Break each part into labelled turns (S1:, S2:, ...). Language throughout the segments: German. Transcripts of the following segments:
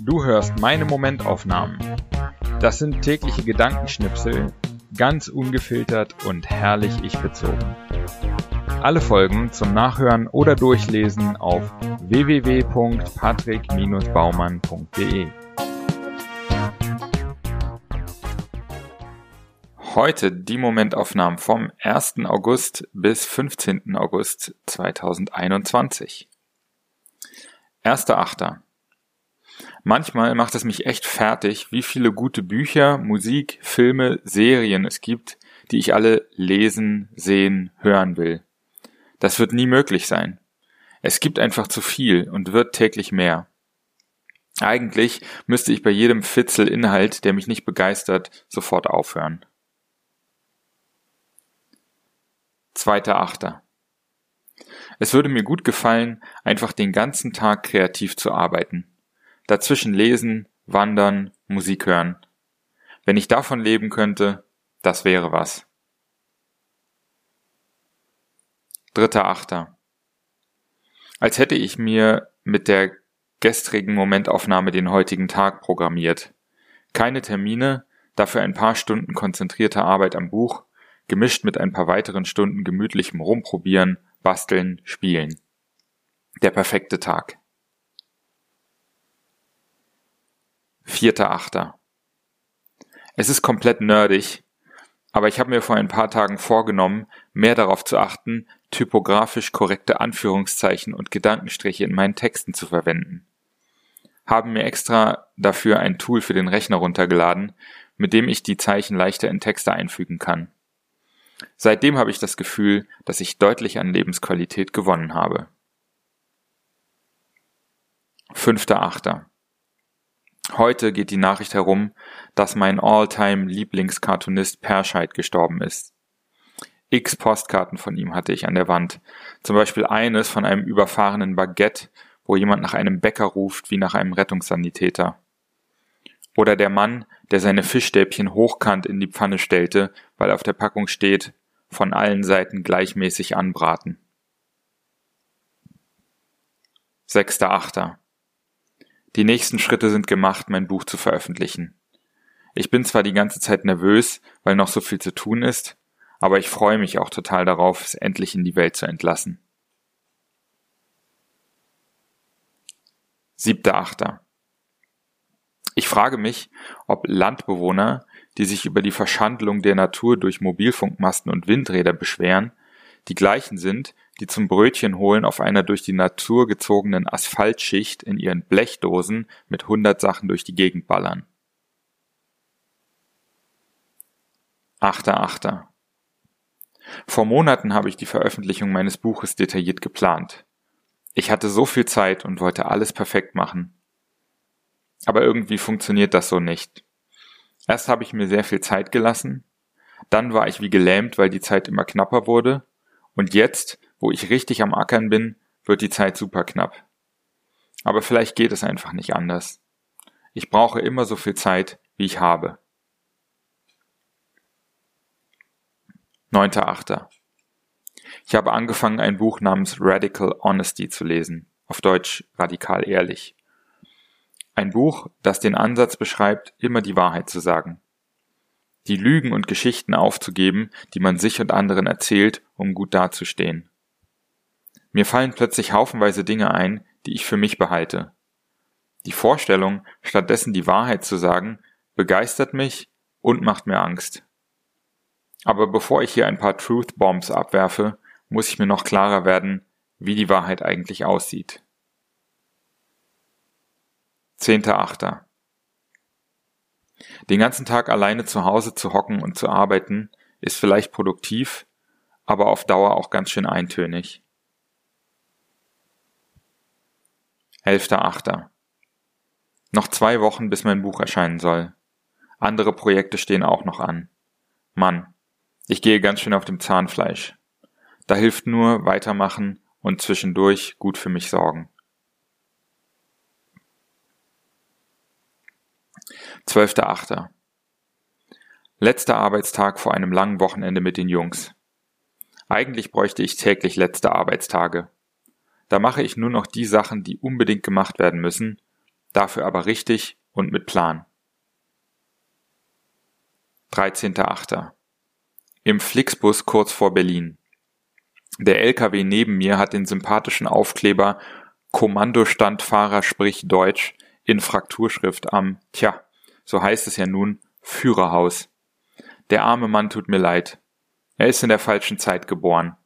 S1: Du hörst meine Momentaufnahmen. Das sind tägliche Gedankenschnipsel, ganz ungefiltert und herrlich ich bezogen. Alle Folgen zum Nachhören oder Durchlesen auf www.patrick-baumann.de. Heute die Momentaufnahmen vom 1. August bis 15. August 2021. 1.8. Manchmal macht es mich echt fertig, wie viele gute Bücher, Musik, Filme, Serien es gibt, die ich alle lesen, sehen, hören will. Das wird nie möglich sein. Es gibt einfach zu viel und wird täglich mehr. Eigentlich müsste ich bei jedem Fitzel Inhalt, der mich nicht begeistert, sofort aufhören. Zweiter Achter. Es würde mir gut gefallen, einfach den ganzen Tag kreativ zu arbeiten. Dazwischen lesen, wandern, Musik hören. Wenn ich davon leben könnte, das wäre was. Dritter Achter. Als hätte ich mir mit der gestrigen Momentaufnahme den heutigen Tag programmiert. Keine Termine, dafür ein paar Stunden konzentrierte Arbeit am Buch, gemischt mit ein paar weiteren Stunden gemütlichem Rumprobieren, Basteln, Spielen. Der perfekte Tag. Vierter Achter. Es ist komplett nerdig, aber ich habe mir vor ein paar Tagen vorgenommen, mehr darauf zu achten, typografisch korrekte Anführungszeichen und Gedankenstriche in meinen Texten zu verwenden. Haben mir extra dafür ein Tool für den Rechner runtergeladen, mit dem ich die Zeichen leichter in Texte einfügen kann. Seitdem habe ich das Gefühl, dass ich deutlich an Lebensqualität gewonnen habe. Fünfter Achter. Heute geht die Nachricht herum, dass mein All-Time Lieblingscartoonist Perscheid gestorben ist. X Postkarten von ihm hatte ich an der Wand. Zum Beispiel eines von einem überfahrenen Baguette, wo jemand nach einem Bäcker ruft wie nach einem Rettungssanitäter. Oder der Mann, der seine Fischstäbchen hochkant in die Pfanne stellte, weil auf der Packung steht, von allen Seiten gleichmäßig anbraten. Sechster Achter. Die nächsten Schritte sind gemacht, mein Buch zu veröffentlichen. Ich bin zwar die ganze Zeit nervös, weil noch so viel zu tun ist, aber ich freue mich auch total darauf, es endlich in die Welt zu entlassen. Siebter Achter. Ich frage mich, ob Landbewohner, die sich über die Verschandlung der Natur durch Mobilfunkmasten und Windräder beschweren, die gleichen sind, die zum Brötchen holen auf einer durch die Natur gezogenen Asphaltschicht in ihren Blechdosen mit hundert Sachen durch die Gegend ballern. Achter Achter. Vor Monaten habe ich die Veröffentlichung meines Buches detailliert geplant. Ich hatte so viel Zeit und wollte alles perfekt machen. Aber irgendwie funktioniert das so nicht. Erst habe ich mir sehr viel Zeit gelassen, dann war ich wie gelähmt, weil die Zeit immer knapper wurde, und jetzt wo ich richtig am Ackern bin, wird die Zeit super knapp. Aber vielleicht geht es einfach nicht anders. Ich brauche immer so viel Zeit, wie ich habe. 9.8. Ich habe angefangen, ein Buch namens Radical Honesty zu lesen, auf Deutsch radikal ehrlich. Ein Buch, das den Ansatz beschreibt, immer die Wahrheit zu sagen. Die Lügen und Geschichten aufzugeben, die man sich und anderen erzählt, um gut dazustehen. Mir fallen plötzlich haufenweise Dinge ein, die ich für mich behalte. Die Vorstellung, stattdessen die Wahrheit zu sagen, begeistert mich und macht mir Angst. Aber bevor ich hier ein paar Truth Bombs abwerfe, muss ich mir noch klarer werden, wie die Wahrheit eigentlich aussieht. 10.8. Den ganzen Tag alleine zu Hause zu hocken und zu arbeiten, ist vielleicht produktiv, aber auf Dauer auch ganz schön eintönig. 11.8. Noch zwei Wochen, bis mein Buch erscheinen soll. Andere Projekte stehen auch noch an. Mann, ich gehe ganz schön auf dem Zahnfleisch. Da hilft nur weitermachen und zwischendurch gut für mich sorgen. 12.8. Letzter Arbeitstag vor einem langen Wochenende mit den Jungs. Eigentlich bräuchte ich täglich letzte Arbeitstage. Da mache ich nur noch die Sachen, die unbedingt gemacht werden müssen, dafür aber richtig und mit Plan. 13.8. Im Flixbus kurz vor Berlin. Der LKW neben mir hat den sympathischen Aufkleber Kommandostandfahrer spricht Deutsch in Frakturschrift am, tja, so heißt es ja nun, Führerhaus. Der arme Mann tut mir leid. Er ist in der falschen Zeit geboren.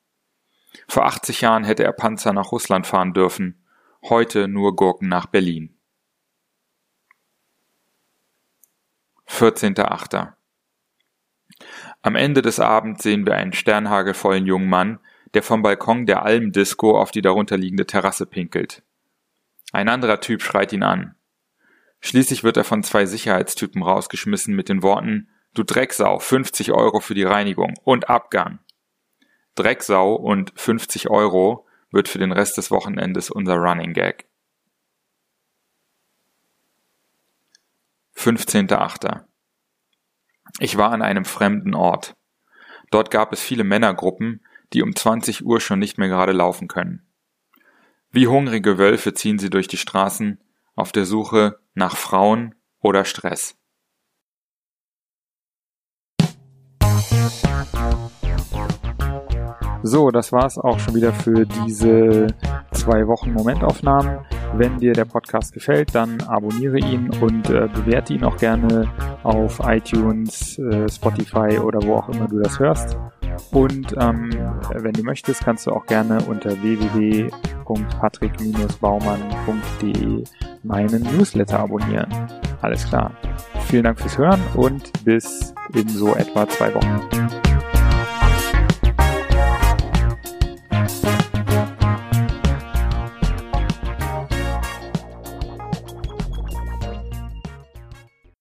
S1: Vor 80 Jahren hätte er Panzer nach Russland fahren dürfen, heute nur Gurken nach Berlin. 14.8. Am Ende des Abends sehen wir einen sternhagelvollen jungen Mann, der vom Balkon der Almdisco auf die darunterliegende Terrasse pinkelt. Ein anderer Typ schreit ihn an. Schließlich wird er von zwei Sicherheitstypen rausgeschmissen mit den Worten Du Drecksau, 50 Euro für die Reinigung und Abgang. Drecksau und 50 Euro wird für den Rest des Wochenendes unser Running Gag. 15.8. Ich war an einem fremden Ort. Dort gab es viele Männergruppen, die um 20 Uhr schon nicht mehr gerade laufen können. Wie hungrige Wölfe ziehen sie durch die Straßen auf der Suche nach Frauen oder Stress.
S2: So, das war's auch schon wieder für diese zwei Wochen Momentaufnahmen. Wenn dir der Podcast gefällt, dann abonniere ihn und äh, bewerte ihn auch gerne auf iTunes, äh, Spotify oder wo auch immer du das hörst. Und ähm, wenn du möchtest, kannst du auch gerne unter www.patrick-baumann.de meinen Newsletter abonnieren. Alles klar. Vielen Dank fürs Hören und bis in so etwa zwei Wochen.